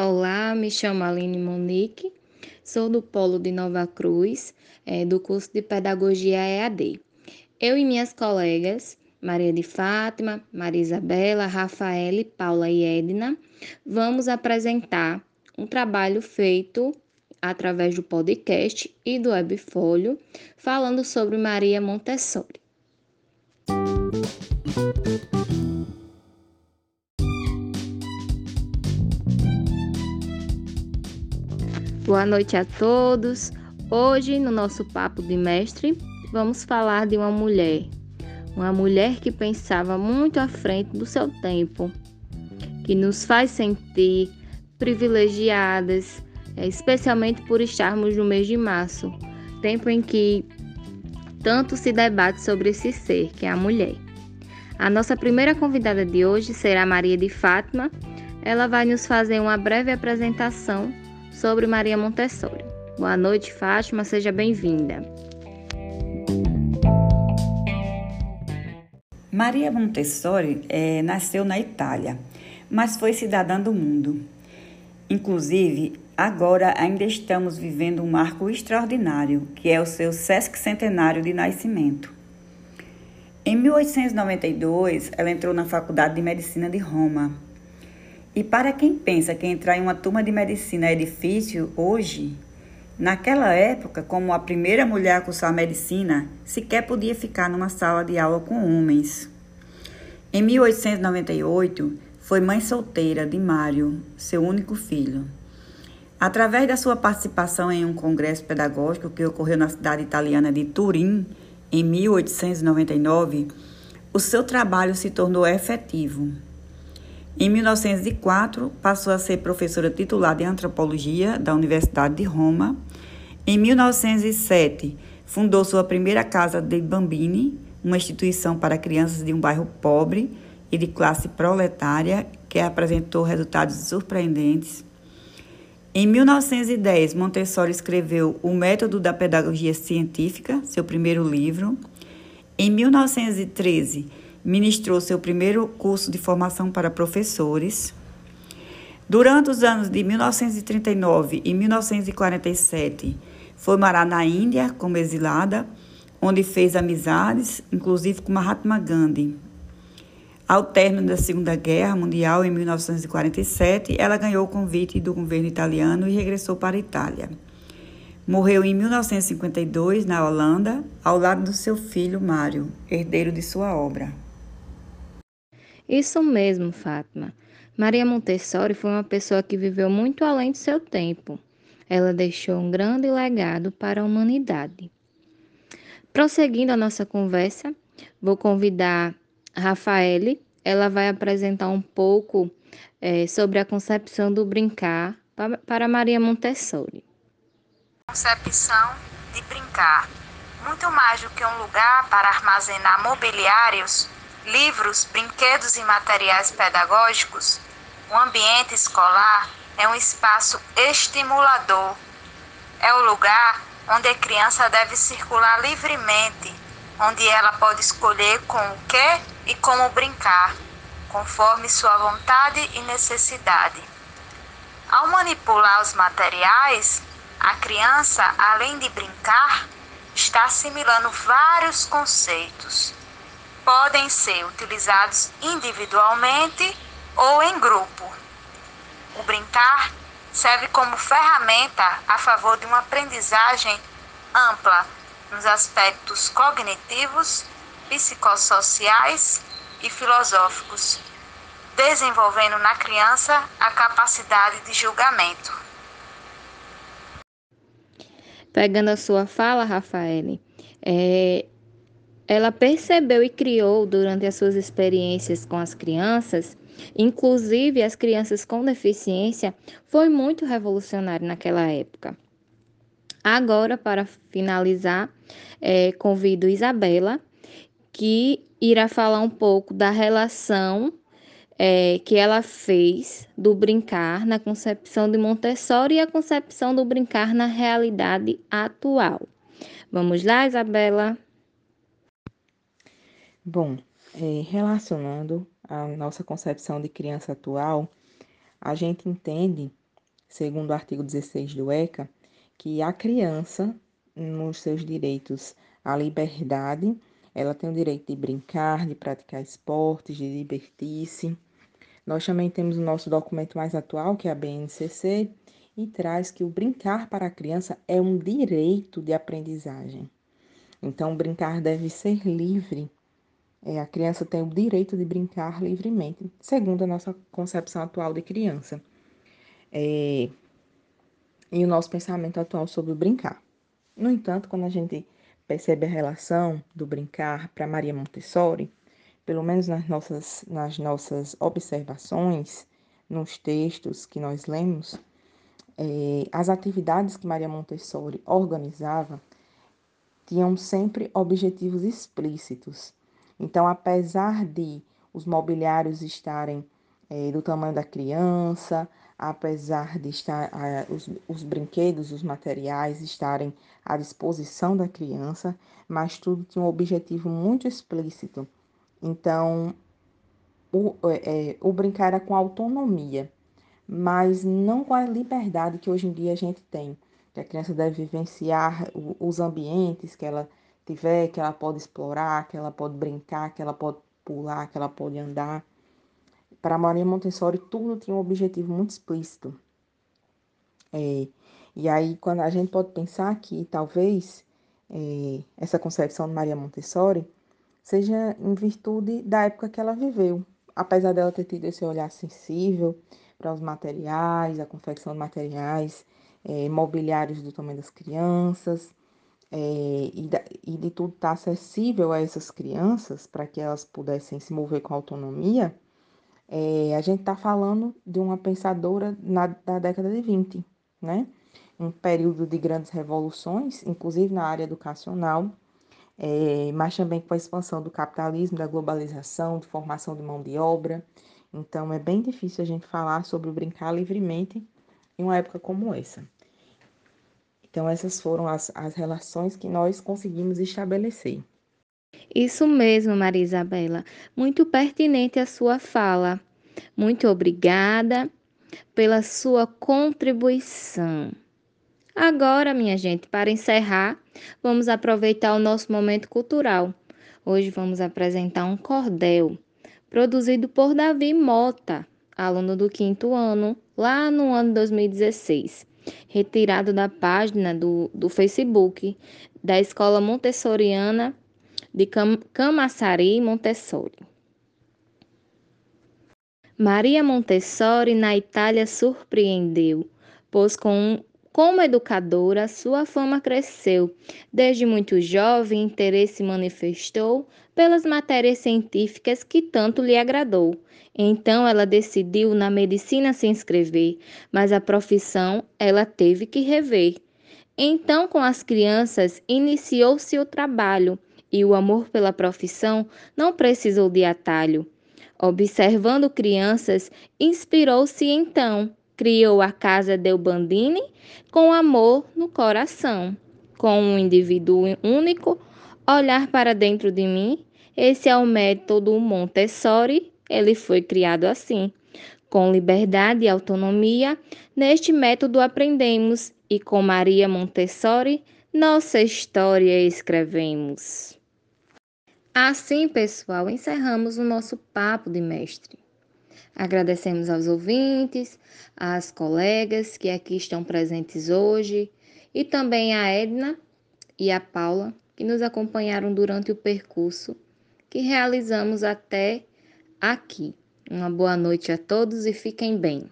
Olá, me chamo Aline Monique, sou do Polo de Nova Cruz, é, do curso de Pedagogia EAD. Eu e minhas colegas, Maria de Fátima, Maria Isabela, Rafaela, Paula e Edna, vamos apresentar um trabalho feito através do podcast e do webfolio, falando sobre Maria Montessori. Boa noite a todos. Hoje, no nosso papo de mestre, vamos falar de uma mulher, uma mulher que pensava muito à frente do seu tempo, que nos faz sentir privilegiadas, é, especialmente por estarmos no mês de março, tempo em que tanto se debate sobre esse ser, que é a mulher. A nossa primeira convidada de hoje será Maria de Fátima. Ela vai nos fazer uma breve apresentação sobre Maria Montessori. Boa noite, Fátima, seja bem-vinda. Maria Montessori é, nasceu na Itália, mas foi cidadã do mundo. Inclusive, agora ainda estamos vivendo um marco extraordinário, que é o seu sesquicentenário de nascimento. Em 1892, ela entrou na Faculdade de Medicina de Roma. E para quem pensa que entrar em uma turma de medicina é difícil hoje, naquela época, como a primeira mulher a cursar medicina, sequer podia ficar numa sala de aula com homens. Em 1898, foi mãe solteira de Mário, seu único filho. Através da sua participação em um congresso pedagógico que ocorreu na cidade italiana de Turim, em 1899, o seu trabalho se tornou efetivo. Em 1904, passou a ser professora titular de antropologia da Universidade de Roma. Em 1907, fundou sua primeira casa de Bambini, uma instituição para crianças de um bairro pobre e de classe proletária que apresentou resultados surpreendentes. Em 1910, Montessori escreveu O Método da Pedagogia Científica, seu primeiro livro. Em 1913, ministrou seu primeiro curso de formação para professores. Durante os anos de 1939 e 1947, foi morar na Índia como exilada, onde fez amizades, inclusive com Mahatma Gandhi, ao término da Segunda Guerra Mundial, em 1947, ela ganhou o convite do governo italiano e regressou para a Itália. Morreu em 1952 na Holanda, ao lado do seu filho Mário, herdeiro de sua obra. Isso mesmo, Fátima. Maria Montessori foi uma pessoa que viveu muito além de seu tempo. Ela deixou um grande legado para a humanidade. Prosseguindo a nossa conversa, vou convidar Rafaele, ela vai apresentar um pouco é, sobre a concepção do brincar para Maria Montessori. Concepção de brincar. Muito mais do que um lugar para armazenar mobiliários, livros, brinquedos e materiais pedagógicos, o ambiente escolar é um espaço estimulador. É o lugar onde a criança deve circular livremente, onde ela pode escolher com o que e como brincar, conforme sua vontade e necessidade. Ao manipular os materiais, a criança, além de brincar, está assimilando vários conceitos. Podem ser utilizados individualmente ou em grupo. O brincar serve como ferramenta a favor de uma aprendizagem ampla nos aspectos cognitivos psicossociais e filosóficos, desenvolvendo na criança a capacidade de julgamento. Pegando a sua fala, Rafaele, é, ela percebeu e criou durante as suas experiências com as crianças, inclusive as crianças com deficiência, foi muito revolucionário naquela época. Agora, para finalizar, é, convido Isabela que irá falar um pouco da relação é, que ela fez do brincar na concepção de Montessori e a concepção do brincar na realidade atual. Vamos lá, Isabela? Bom, é, relacionando a nossa concepção de criança atual, a gente entende segundo o artigo 16 do ECA, que a criança, nos seus direitos à liberdade, ela tem o direito de brincar, de praticar esportes, de divertir-se. Nós também temos o nosso documento mais atual, que é a BNCC, e traz que o brincar para a criança é um direito de aprendizagem. Então, brincar deve ser livre. É, a criança tem o direito de brincar livremente, segundo a nossa concepção atual de criança. É, e o nosso pensamento atual sobre o brincar. No entanto, quando a gente percebe a relação do brincar para Maria Montessori, pelo menos nas nossas, nas nossas observações, nos textos que nós lemos, é, as atividades que Maria Montessori organizava tinham sempre objetivos explícitos. Então, apesar de os mobiliários estarem é, do tamanho da criança, apesar de estar os, os brinquedos, os materiais estarem à disposição da criança, mas tudo tinha um objetivo muito explícito. Então, o, é, o brincar era com autonomia, mas não com a liberdade que hoje em dia a gente tem. Que a criança deve vivenciar os ambientes que ela tiver, que ela pode explorar, que ela pode brincar, que ela pode pular, que ela pode andar. Para Maria Montessori, tudo tinha um objetivo muito explícito. É, e aí, quando a gente pode pensar que talvez é, essa concepção de Maria Montessori seja em virtude da época que ela viveu. Apesar dela ter tido esse olhar sensível para os materiais, a confecção de materiais, é, mobiliários do tamanho das crianças, é, e, e, de tudo estar tá acessível a essas crianças para que elas pudessem se mover com autonomia, é, a gente está falando de uma pensadora na, da década de 20, né? um período de grandes revoluções, inclusive na área educacional, é, mas também com a expansão do capitalismo, da globalização, de formação de mão de obra. Então, é bem difícil a gente falar sobre o brincar livremente em uma época como essa. Então, essas foram as, as relações que nós conseguimos estabelecer. Isso mesmo, Maria Isabela. Muito pertinente a sua fala. Muito obrigada pela sua contribuição. Agora, minha gente, para encerrar, vamos aproveitar o nosso momento cultural. Hoje vamos apresentar um cordel produzido por Davi Mota, aluno do quinto ano, lá no ano 2016, retirado da página do, do Facebook da Escola Montessoriana de Cam Montessori. Maria Montessori na Itália surpreendeu, pois com como educadora, sua fama cresceu. Desde muito jovem, interesse manifestou pelas matérias científicas que tanto lhe agradou. Então ela decidiu na medicina se inscrever, mas a profissão ela teve que rever. Então, com as crianças, iniciou-se o trabalho e o amor pela profissão não precisou de atalho. Observando crianças, inspirou-se então criou a casa Del Bandini com amor no coração, com um indivíduo único, olhar para dentro de mim. Esse é o método Montessori, ele foi criado assim. Com liberdade e autonomia, neste método aprendemos e com Maria Montessori, nossa história escrevemos. Assim, pessoal, encerramos o nosso papo de mestre. Agradecemos aos ouvintes, às colegas que aqui estão presentes hoje e também a Edna e a Paula que nos acompanharam durante o percurso que realizamos até aqui. Uma boa noite a todos e fiquem bem.